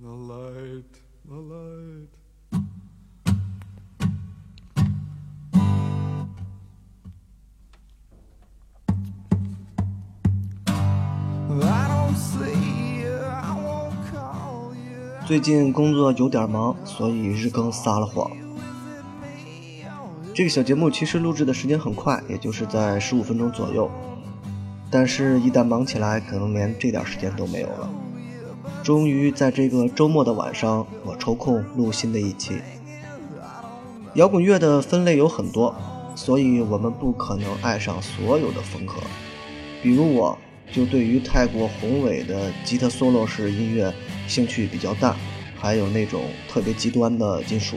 The light, the light. I don't see you, I won't call you. 最近工作有点忙，所以日更撒了谎。这个小节目其实录制的时间很快，也就是在十五分钟左右。但是，一旦忙起来，可能连这点时间都没有了。终于在这个周末的晚上，我抽空录新的一期。摇滚乐的分类有很多，所以我们不可能爱上所有的风格。比如我，就对于太过宏伟的吉他 solo 式音乐兴趣比较大，还有那种特别极端的金属。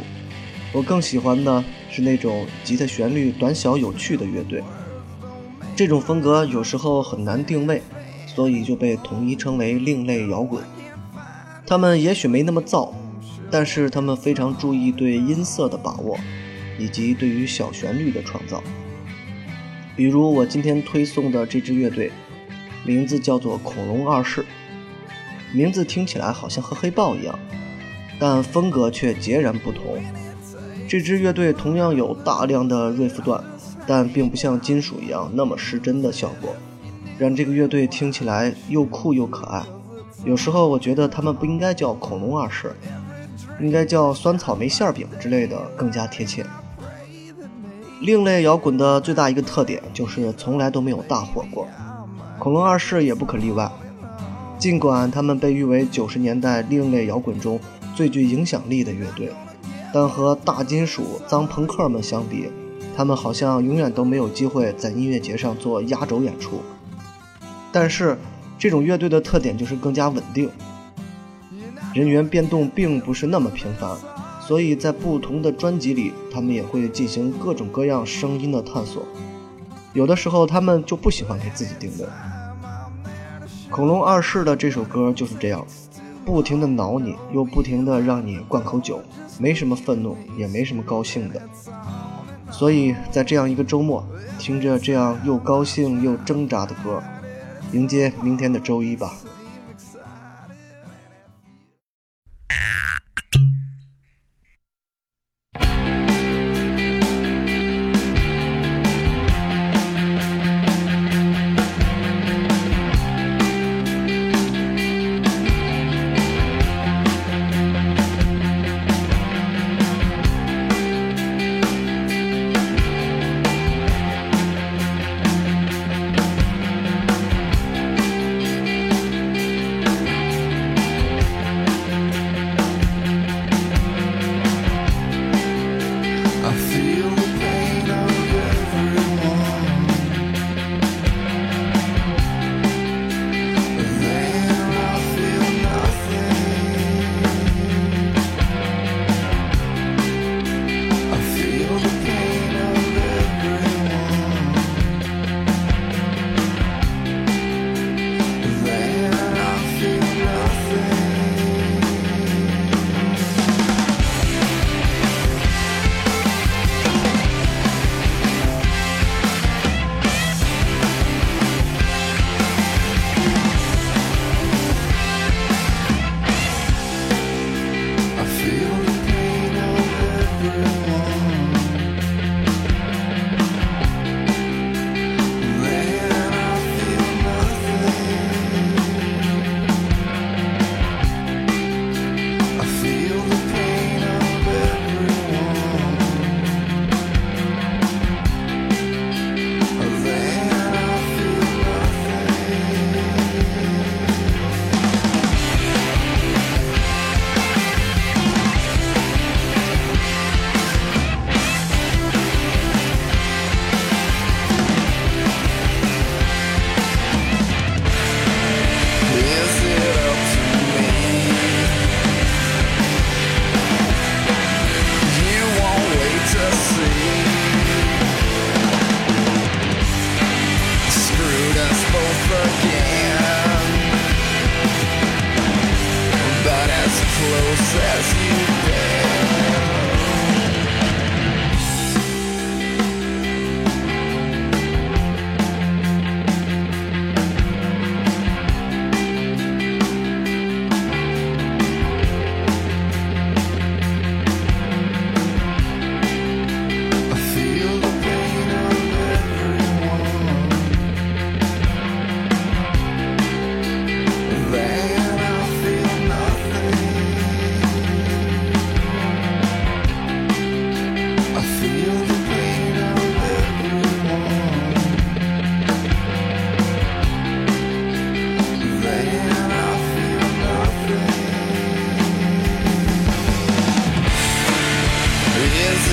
我更喜欢的是那种吉他旋律短小有趣的乐队。这种风格有时候很难定位，所以就被统一称为另类摇滚。他们也许没那么燥，但是他们非常注意对音色的把握，以及对于小旋律的创造。比如我今天推送的这支乐队，名字叫做恐龙二世，名字听起来好像和黑豹一样，但风格却截然不同。这支乐队同样有大量的瑞夫段，但并不像金属一样那么失真的效果，让这个乐队听起来又酷又可爱。有时候我觉得他们不应该叫恐龙二世，应该叫酸草莓馅饼之类的更加贴切。另类摇滚的最大一个特点就是从来都没有大火过，恐龙二世也不可例外。尽管他们被誉为九十年代另类摇滚中最具影响力的乐队，但和大金属、脏朋克们相比，他们好像永远都没有机会在音乐节上做压轴演出。但是，这种乐队的特点就是更加稳定，人员变动并不是那么频繁，所以在不同的专辑里，他们也会进行各种各样声音的探索。有的时候，他们就不喜欢给自己定位。恐龙二世的这首歌就是这样，不停的挠你，又不停的让你灌口酒，没什么愤怒，也没什么高兴的。所以在这样一个周末，听着这样又高兴又挣扎的歌。迎接明天的周一吧。